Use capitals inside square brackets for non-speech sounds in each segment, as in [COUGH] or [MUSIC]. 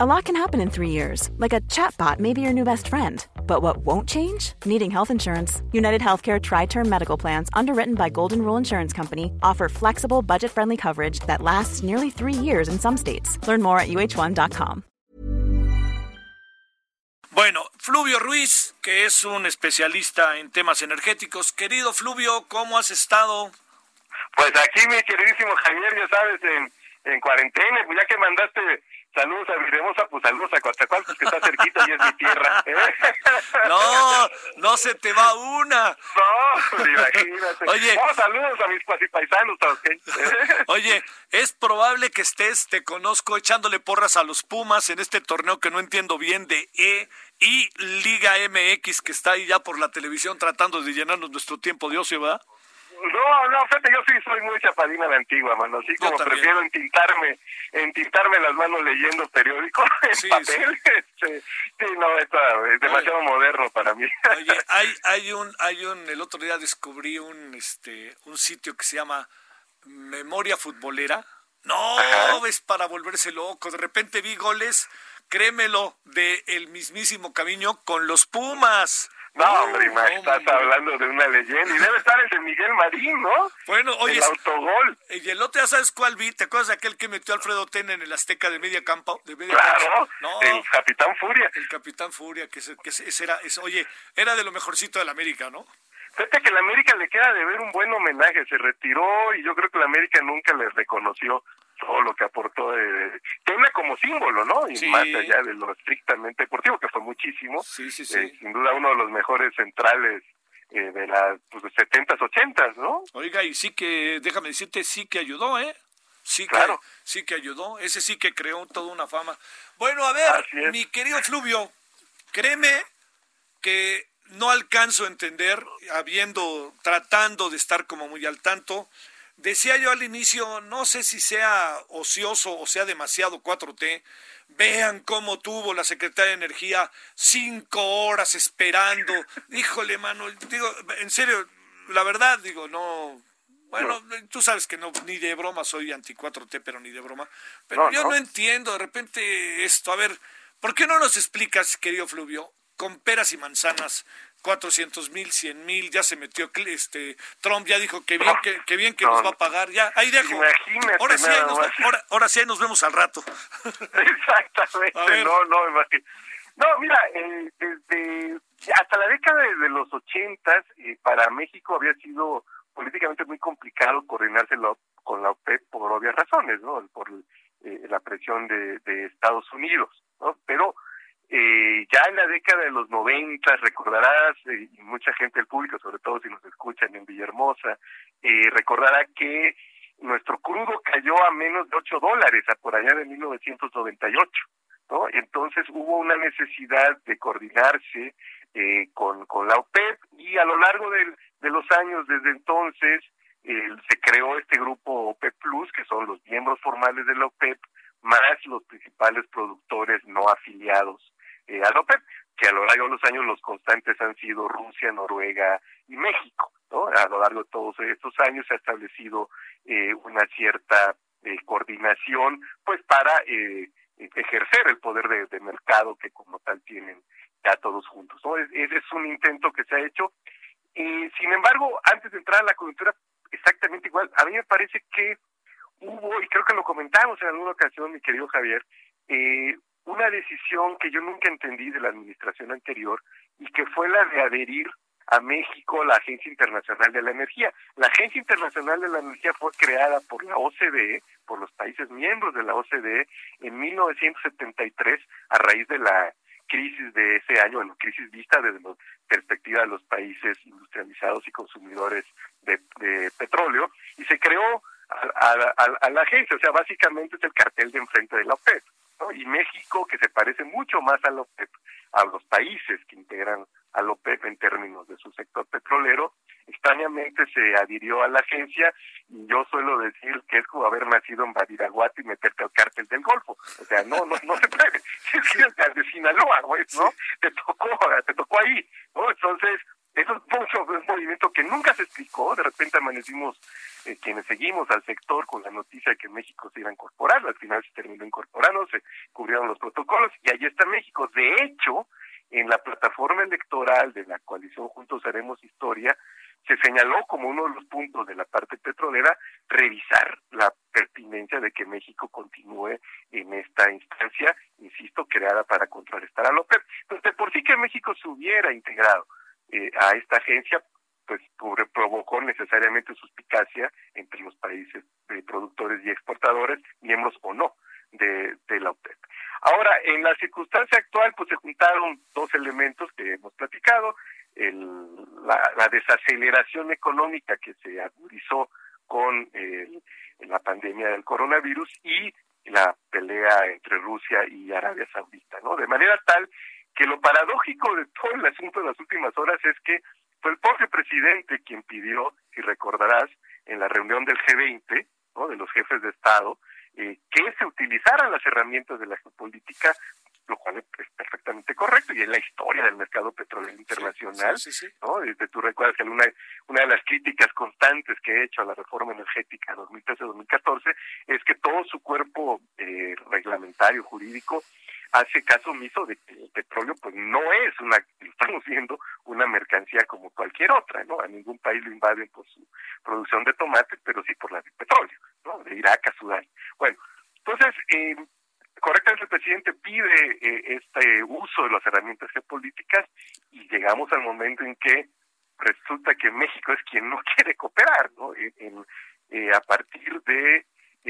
A lot can happen in three years, like a chatbot may be your new best friend. But what won't change? Needing health insurance. United Healthcare Tri Term Medical Plans, underwritten by Golden Rule Insurance Company, offer flexible, budget friendly coverage that lasts nearly three years in some states. Learn more at uh1.com. Bueno, Fluvio Ruiz, que es un especialista en temas energéticos. Querido Fluvio, ¿cómo has estado? Pues aquí, mi queridísimo Javier, ya sabes, en, en cuarentena, pues ya que mandaste Saludos a Viremosa, pues saludos a Coatzacoalcos, que está cerquita y es mi tierra. [LAUGHS] No, no se te va una. No, pues imagínate. Oye. No, saludos a mis paisanos, ¿okay? [LAUGHS] Oye, es probable que estés, te conozco, echándole porras a los Pumas en este torneo que no entiendo bien de E y Liga MX que está ahí ya por la televisión tratando de llenarnos nuestro tiempo de ocio, ¿verdad? No, no, fíjate, yo sí soy muy chapadina de la antigua, mano. Así como prefiero entintarme, entintarme las manos leyendo periódicos [LAUGHS] en sí, papel. Sí. sí, no, está, es demasiado moderno para mí. [LAUGHS] Oye, hay, hay un, hay un, el otro día descubrí un, este, un sitio que se llama Memoria Futbolera. No, es para volverse loco. De repente vi goles, créemelo, de el mismísimo Camiño con los Pumas. No, hombre, estás hablando de una leyenda. Y debe estar el de Miguel Marín, ¿no? Bueno, oye. El autogol. Y el otro, ¿ya sabes cuál vi? ¿Te acuerdas de aquel que metió Alfredo Ten en el Azteca de media campo? De media claro, el Capitán Furia. El Capitán Furia, que, que ese era, oye, era de lo mejorcito de la América, ¿no? Fíjate que la América le queda de ver un buen homenaje, se retiró y yo creo que la América nunca le reconoció todo lo que aportó de, como símbolo, ¿no? Y más allá de lo estrictamente deportivo, que fue muchísimo. Sí, sí, sí. Eh, sin duda uno de los mejores centrales eh, de las pues, 70s, 80s, ¿no? Oiga, y sí que, déjame decirte, sí que ayudó, ¿eh? Sí claro. que, sí que ayudó, ese sí que creó toda una fama. Bueno, a ver, mi querido Fluvio, créeme que no alcanzo a entender, habiendo, tratando de estar como muy al tanto, Decía yo al inicio, no sé si sea ocioso o sea demasiado 4T. Vean cómo tuvo la secretaria de Energía cinco horas esperando. [LAUGHS] Híjole, mano, digo, en serio, la verdad, digo, no. Bueno, tú sabes que no, ni de broma soy anti 4T, pero ni de broma. Pero yo no. no entiendo de repente esto. A ver, ¿por qué no nos explicas, querido Fluvio, con peras y manzanas, 400 mil, 100 mil, ya se metió este Trump, ya dijo que bien que, bien que nos va a pagar, ya, ahí dejo. ahora sí, nos, ahora, sí nos vemos al rato. [LAUGHS] Exactamente, no, no, imagínate. No, mira, eh, desde hasta la década de, los ochentas, eh, para México había sido políticamente muy complicado coordinarse con la OPEP por obvias razones, ¿no? Por eh, la presión de, de Estados Unidos, ¿no? Ya en la década de los 90, recordarás, eh, y mucha gente del público, sobre todo si nos escuchan en Villahermosa, eh, recordará que nuestro crudo cayó a menos de 8 dólares a por allá de 1998. ¿no? Entonces hubo una necesidad de coordinarse eh, con, con la OPEP y a lo largo de los años desde entonces eh, se creó este grupo OPEP Plus, que son los miembros formales de la OPEP, más los principales productores no afiliados eh, a la OPEP, que a lo largo de los años los constantes han sido Rusia, Noruega y México. ¿no? A lo largo de todos estos años se ha establecido eh, una cierta eh, coordinación pues para eh, ejercer el poder de, mercado que como tal tienen ya todos juntos. ¿no? Es, un intento que se ha hecho. Sin embargo, antes de entrar a la coyuntura exactamente igual, a mí me parece que hubo, y creo que lo comentamos en alguna ocasión, mi querido Javier, eh, una decisión que yo nunca entendí de la administración anterior y que fue la de adherir a México la Agencia Internacional de la Energía. La Agencia Internacional de la Energía fue creada por la OCDE, por los países miembros de la OCDE, en 1973 a raíz de la crisis de ese año, bueno, crisis vista desde la perspectiva de los países industrializados y consumidores de, petróleo, y se creó a, la agencia, o sea, básicamente es el cartel de enfrente de la OPEP. Y México, que se parece mucho más a, a los países que integran a la OPEP en términos de su sector petrolero, extrañamente se adhirió a la agencia y yo suelo decir que es como haber nacido en Badiraguato y meterte al cártel del Golfo. O sea, no, no, no se puede. [LAUGHS] Es de Sinaloa, ¿no? Te tocó, te tocó ahí, ¿no? Entonces, eso es un movimiento que nunca se explicó, de repente amanecimos eh, quienes seguimos al sector con la noticia de que México se iba a incorporar, al final se terminó incorporando, se cubrieron los protocolos y ahí está México. De hecho, en la plataforma electoral de la coalición Juntos Haremos Historia, se señaló como uno de los puntos de la parte petrolera revisar la pertinencia de que México continúe en esta instancia, insisto, creada para contrarrestar a López. Entonces, por sí que México se hubiera integrado eh, a esta agencia, pues provocó necesariamente suspicacia entre los países productores y exportadores, miembros o no de, la OPEP. Ahora, en la circunstancia actual, pues se juntaron dos elementos que hemos platicado, el, la, desaceleración económica que se agudizó con la pandemia del coronavirus y la pelea entre Rusia y Arabia Saudita, ¿no? De manera tal que lo paradójico de todo el asunto de las últimas horas es que fue el propio presidente quien pidió, si recordarás, en la reunión del G20, ¿no? de los jefes de Estado, eh, que se utilizaran las herramientas de la geopolítica lo cual es perfectamente correcto y es la historia del mercado petrolero internacional, ¿no? Desde tú recuerdas que una, una de las críticas constantes que he hecho a la reforma energética 2013-2014 es que todo su cuerpo eh, reglamentario, jurídico, hace caso omiso de que el petróleo pues no es una, [LAUGHS] estamos viendo una mercancía como cualquier otra, ¿no? A ningún país lo invaden por su producción de tomate, pero sí por la de petróleo, ¿no? De Irak a Sudán. Bueno, entonces, eh, correctamente el presidente pide eh, este uso de las herramientas geopolíticas y llegamos al momento en que resulta que México es quien no [LAUGHS] quiere cooperar, ¿no? En, eh, a partir de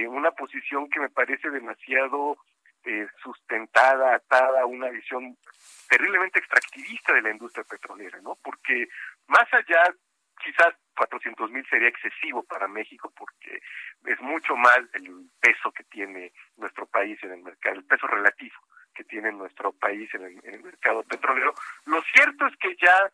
una posición que me parece demasiado eh, sustentada, atada a una visión terriblemente extractivista de la industria petrolera, ¿no? Porque más allá quizás 400 mil sería excesivo para México porque es mucho más el peso que tiene nuestro país en el mercado, el peso relativo que tiene nuestro país en el, mercado petrolero. Lo cierto es que ya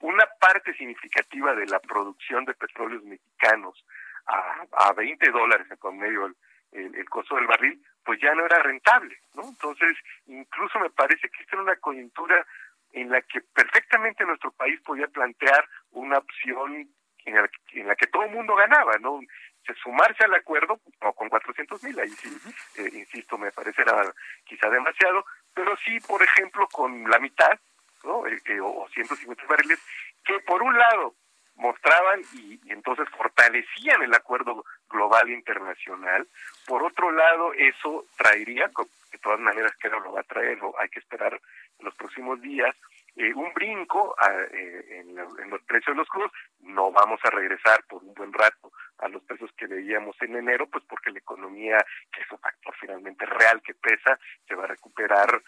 una parte significativa de la producción de petróleos mexicanos a, a 20 dólares en promedio el, el, costo del barril, pues ya no era rentable, ¿no? Entonces, incluso me parece que esta era una coyuntura en la que perfectamente nuestro país podía plantear una opción en la, que todo el mundo ganaba, ¿no? Se sumarse al acuerdo, no con 400 mil, ahí sí, eh, insisto, me parecerá quizá demasiado, pero sí, por ejemplo, con la mitad, ¿no? Eh, eh, o 150 barriles, que por un lado mostraban y, entonces fortalecían el acuerdo global internacional. Por otro lado, eso traería, de todas maneras que no lo va a traer, hay que esperar en los próximos días, eh, un brinco eh, en, los precios de los crudos. No vamos a regresar por un buen rato a los precios que veíamos en enero, pues porque la economía, que es un factor finalmente real que pesa, se va a recuperar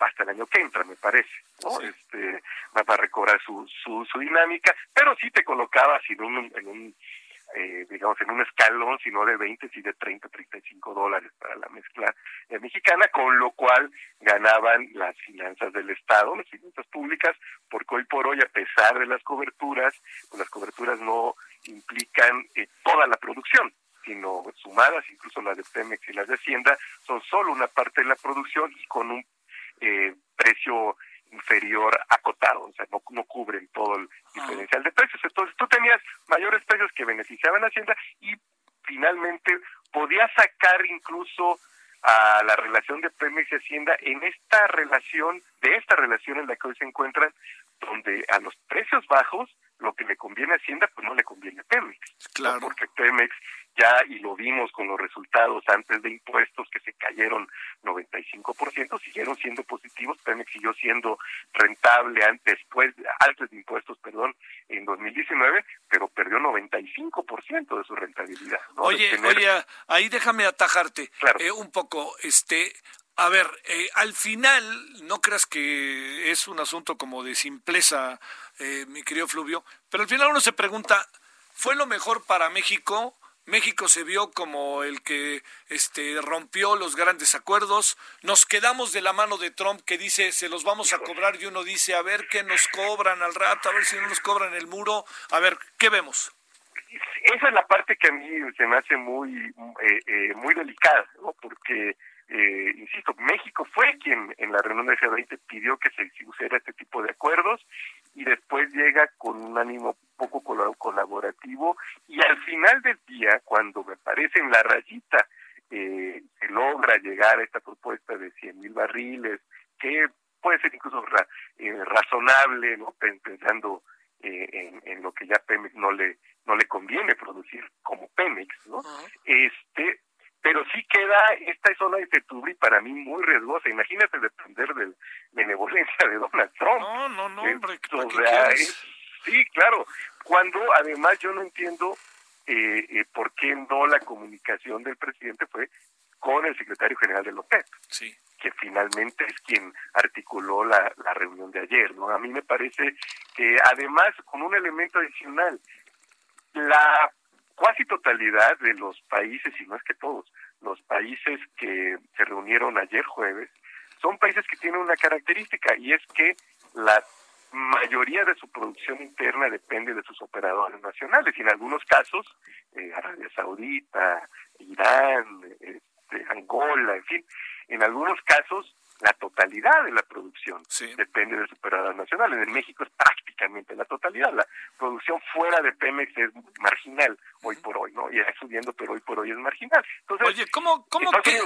hasta el año que entra, me parece, ¿no? Este, va a recobrar su, su, su dinámica, pero sí te colocaba en un, en un eh, digamos, en un escalón, sino de 20, sí de 30, 35 dólares para la mezcla eh, mexicana, con lo cual ganaban las finanzas del Estado, las finanzas públicas, porque hoy por hoy, a pesar de las coberturas, pues las coberturas no implican eh, toda la producción, sino sumadas, incluso las de Pemex y las de Hacienda, son solo una parte de la producción y con un eh, precio inferior acotado, o sea, no, no cubren todo el diferencial de precios. Entonces tú tenías mayores precios que beneficiaban a Hacienda y finalmente podías sacar incluso a la relación de Pemex y Hacienda en esta relación, de esta relación en la que hoy se encuentran, donde a los precios bajos lo que le conviene a Hacienda pues no le conviene a Pemex. Claro. Porque Pemex ya, y lo vimos con los resultados antes de impuestos que se cayeron 95%, siguieron siendo positivos, Pemex siguió siendo rentable antes, después, antes de impuestos, perdón, en 2019, pero perdió 95% de su rentabilidad. Oye, oye, ahí déjame atajarte eh, un poco, este, a ver, eh, al final, no creas que es un asunto como de simpleza, eh, mi querido Fluvio, pero al final uno se pregunta, ¿fue lo mejor para México? México se vio como el que este, rompió los grandes acuerdos. Nos quedamos de la mano de Trump que dice se los vamos a cobrar y uno dice a ver qué nos cobran al rato, a ver si no nos cobran el muro. A ver, ¿qué vemos? Esa es la parte que a mí se me hace muy, eh, eh, muy delicada, ¿no? porque eh, insisto, México fue quien en la reunión de G20 pidió que se hiciera este tipo de acuerdos y después un ánimo poco colaborativo y al final del día, cuando me parece en la rayita, eh, se logra llegar a esta propuesta de 100 mil barriles, que puede ser incluso eh, razonable, ¿no? pensando eh, en, lo que ya Pemex no le no le conviene producir como Pemex, ¿no? Este, pero sí queda esta zona de incertidumbre para mí muy riesgosa. Imagínate depender de benevolencia de Donald Trump. No, no, no, hombre. sí, claro. Cuando además yo no entiendo eh, eh, por qué no la comunicación del presidente fue con el secretario general de OPEP. Sí que finalmente es quien articuló la, la reunión de ayer, ¿no? A mí me parece que además, con un elemento adicional, la cuasi totalidad de los países, y no es que todos, los países que se reunieron ayer jueves, son países que tienen una característica y es que la mayoría de su producción interna depende de sus operadores nacionales y en algunos casos eh, Arabia Saudita, Irán, este, Angola, en fin, en algunos casos la totalidad de la producción depende de operador nacional. En México es prácticamente la totalidad. La producción fuera de Pemex es marginal hoy por hoy, ¿no? Y está subiendo, pero hoy por hoy es marginal. Entonces, Oye, ¿cómo, cómo que...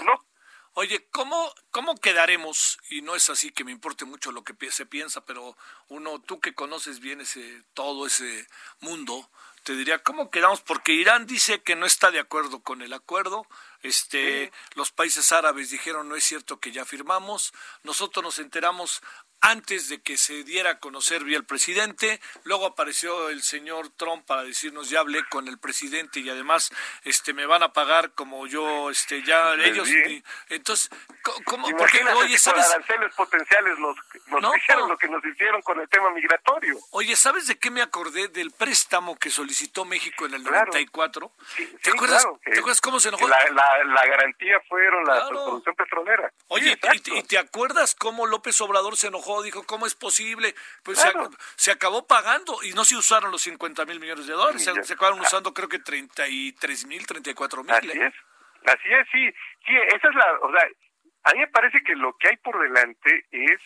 Oye, ¿cómo, ¿cómo quedaremos? Y no es así que me importe mucho lo que se piensa, pero uno, tú que conoces bien ese, todo ese mundo, te diría, ¿cómo quedamos? Porque Irán dice que no está de acuerdo con el acuerdo, este, los países árabes dijeron no es cierto que ya firmamos, nosotros nos enteramos antes de que se diera a conocer vía el presidente, luego apareció el señor Trump para decirnos ya hablé con el presidente y además este me van a pagar como yo este ya ellos entonces cómo porque oye sabes aranceles potenciales nos, nos dijeron lo que nos hicieron con el tema migratorio. Oye, ¿sabes de qué me acordé del préstamo que solicitó México en el 94? ¿Te acuerdas ¿Te acuerdas cómo se enojó? La, la, garantía fueron la producción petrolera. Oye, ¿y, te acuerdas cómo López Obrador se enojó dijo, ¿cómo es posible? Pues se, acabó pagando y no se usaron los 50 mil millones de dólares, se, acabaron ah. usando creo que 33 mil, 34 mil. Así ¿eh? es, así es, sí, sí, esa es la, o sea, a mí me parece que lo que hay por delante es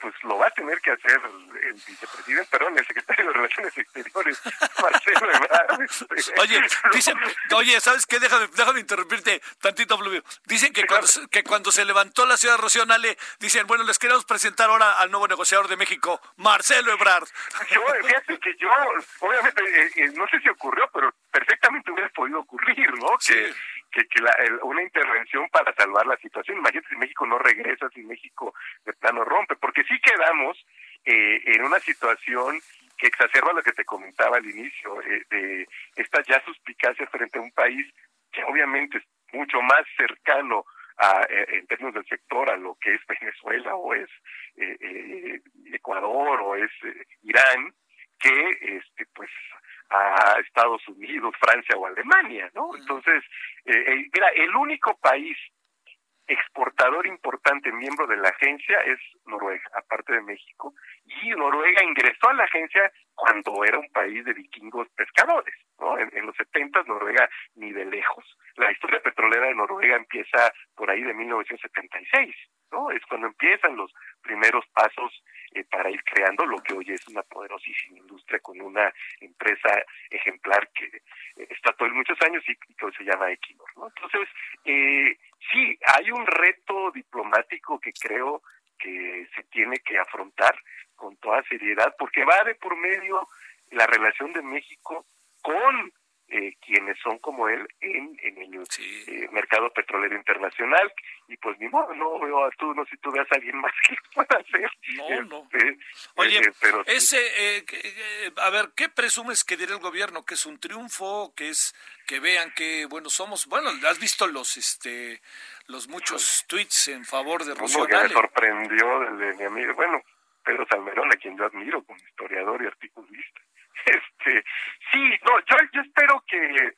pues lo va a tener que hacer el, vicepresidente, perdón, el secretario de Relaciones Exteriores, [LAUGHS] Marcelo Ebrard. Este. Oye, [LAUGHS] dicen, oye, ¿sabes qué? Déjame, déjame interrumpirte tantito, Fluvio. Dicen que cuando, que cuando se levantó la ciudad Rocío dicen, bueno, les queremos presentar ahora al nuevo negociador de México, Marcelo Ebrard. [LAUGHS] Yo, fíjate que yo, obviamente, eh, eh, no sé si ocurrió, pero perfectamente hubiera podido ocurrir, ¿no? Que que, la, una intervención para salvar la situación. Imagínate si México no regresa, si México de plano rompe, porque sí quedamos eh, en una situación que exacerba lo que te comentaba al inicio, eh, de estas ya suspicacias frente a un país que obviamente es mucho más cercano a, eh, en términos del sector a lo que es Venezuela o es Ecuador o es Irán, que este pues a Estados Unidos, Francia o Alemania, ¿no? Entonces, eh, era el único país exportador importante, miembro de la agencia, es Noruega, aparte de México, y Noruega ingresó a la agencia cuando era un país de vikingos pescadores, ¿no? En, los 70 Noruega ni de lejos. La historia petrolera de Noruega empieza por ahí de 1976, ¿no? Es cuando empiezan los primeros pasos eh, para ir creando lo que hoy es una poderosísima industria con una empresa ejemplar que eh, está todo muchos años y, que hoy se llama Equinor. ¿no? Entonces, eh, sí, hay un reto diplomático que creo que se tiene que afrontar con toda seriedad, porque va de por medio la relación de México con eh, quienes son como él en, en el eh, mercado petrolero internacional y pues ni modo no veo a tú no si tú veas a alguien más que [LAUGHS] pueda hacer. No no. Este, oye eh, pero ese a ver qué presumes que dirá el gobierno que es un triunfo que es que vean que bueno somos bueno has visto los este los muchos tweets en favor de Rocío que me sorprendió de, mi amigo bueno Pedro Salmerón a quien yo admiro como historiador y articulista. [LAUGHS] Este, sí, no, yo, yo espero que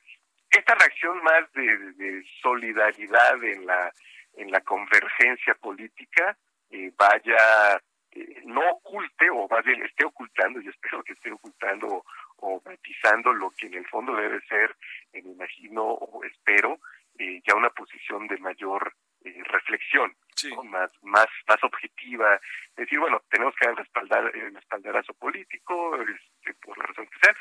esta reacción más de, solidaridad en la en la convergencia política eh, vaya eh, no oculte o más bien esté ocultando yo espero que esté ocultando o matizando lo que en el fondo debe ser eh, me imagino o espero ya una posición de mayor reflexión más, más, más objetiva, decir, bueno, tenemos que dar respaldar, el espaldarazo político, este, por la razón que sea,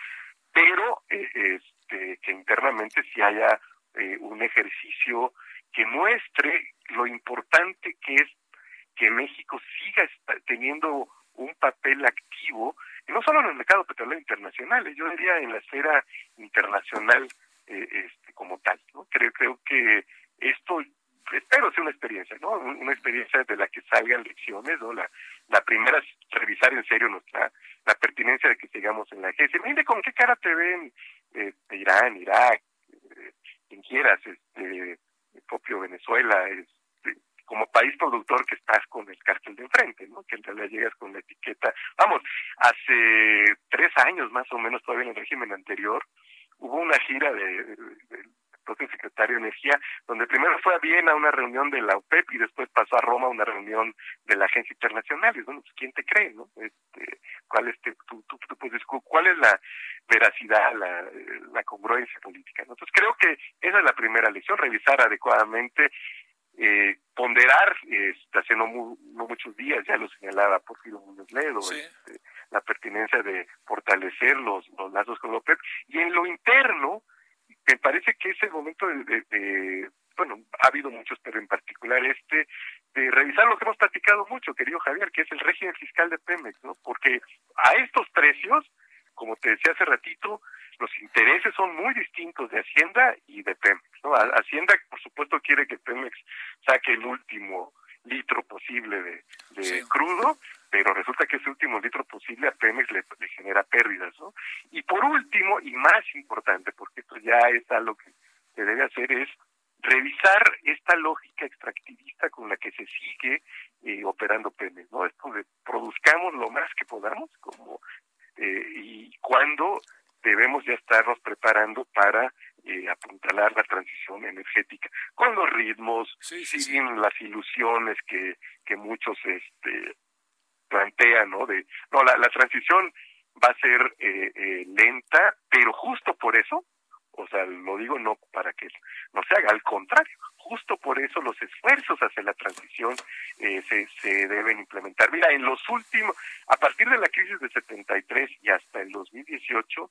pero eh, este, que internamente sí haya eh, un ejercicio que muestre lo importante que es que México siga teniendo un papel activo, no solo en el mercado petrolero internacional, eh, yo diría en la esfera internacional eh, este, como tal. Creo, creo que esto espero sea una experiencia, ¿no? Una experiencia de la que salgan lecciones, ¿no? La, la primera es revisar en serio nuestra la pertinencia de que sigamos en la agencia. Mire con qué cara te ven Irak, eh, quien quieras, este, el propio Venezuela, este, como país productor que estás con el cártel de enfrente, ¿no? Que en realidad llegas con la etiqueta. Vamos, hace tres años más o menos, todavía en el régimen anterior, hubo una gira de, propio secretario de Energía, donde primero fue a Viena a una reunión de la OPEP y después pasó a Roma a una reunión de la Agencia Internacional. Y bueno, pues, ¿quién te cree, no? Este, ¿Cuál es, tu, tu, pues, cuál es la veracidad, la, la congruencia política? Entonces creo que esa es la primera lección, revisar adecuadamente eh, ponderar, este, hace no, muchos días, ya lo señalaba Porfirio Muñoz Ledo, este, la pertinencia de fortalecer los, los lazos con López, y en lo interno, me parece que es el momento de, bueno, ha habido muchos, pero en particular este, de revisar lo que hemos platicado mucho, querido Javier, que es el régimen fiscal de Pemex, ¿no? Porque a estos precios, como te decía hace ratito, los intereses son muy distintos de Hacienda y de Pemex, ¿no? Hacienda, por supuesto, quiere que Pemex saque el último litro posible de, crudo, pero resulta que ese último litro posible a Pemex le, genera pérdidas, ¿no? Y por último, y más importante, porque esto ya es algo que se debe hacer, es revisar esta lógica extractivista con la que se sigue eh, operando Pemex, ¿no? Esto de produzcamos lo más que podamos, como eh, y cuando debemos ya estarnos preparando para eh, apuntalar la transición energética con los ritmos, sin las ilusiones que, que muchos este, plantean, ¿no? De, no, la, la transición va a ser eh, eh, lenta, pero justo por eso, o sea, lo digo no para que no se haga, al contrario, justo por eso los esfuerzos hacia la transición eh, se, se deben implementar. Mira, en los últimos, a partir de la crisis de 73 y hasta el 2018,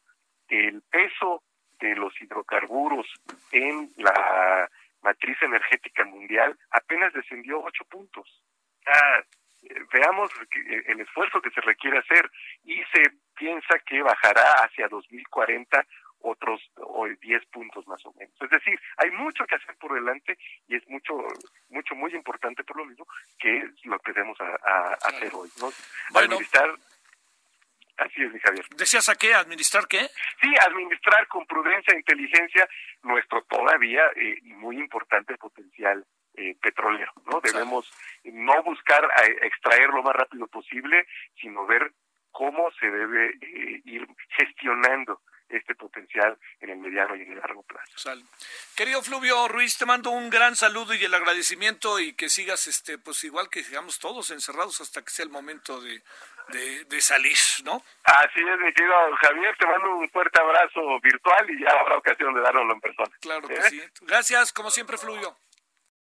el peso de los hidrocarburos en la matriz energética mundial apenas descendió ocho puntos. Ah, veamos el esfuerzo que se requiere hacer y se piensa que bajará hacia 2040 otros 10 puntos más o menos. Es decir, hay mucho que hacer por delante y es mucho, mucho, muy importante por lo mismo que lo que debemos a, hacer hoy. ¿no? Administrar Así es, mi Javier. ¿Decías a qué? ¿Administrar qué? Sí, administrar con prudencia e inteligencia nuestro todavía eh, muy importante potencial eh, petrolero, ¿no? Debemos no buscar extraer lo más rápido posible, sino ver cómo se debe eh, ir gestionando este potencial en el mediano y en el largo plazo. Querido Fluvio Ruiz, te mando un gran saludo y el agradecimiento y que sigas, este, pues igual que sigamos todos encerrados hasta que sea el momento de, de, salir, ¿no? Así es, mi querido Javier, te mando un fuerte abrazo virtual y ya habrá ocasión de darlo en persona. Claro que ¿Eh? sí. Gracias, como siempre, Fluvio.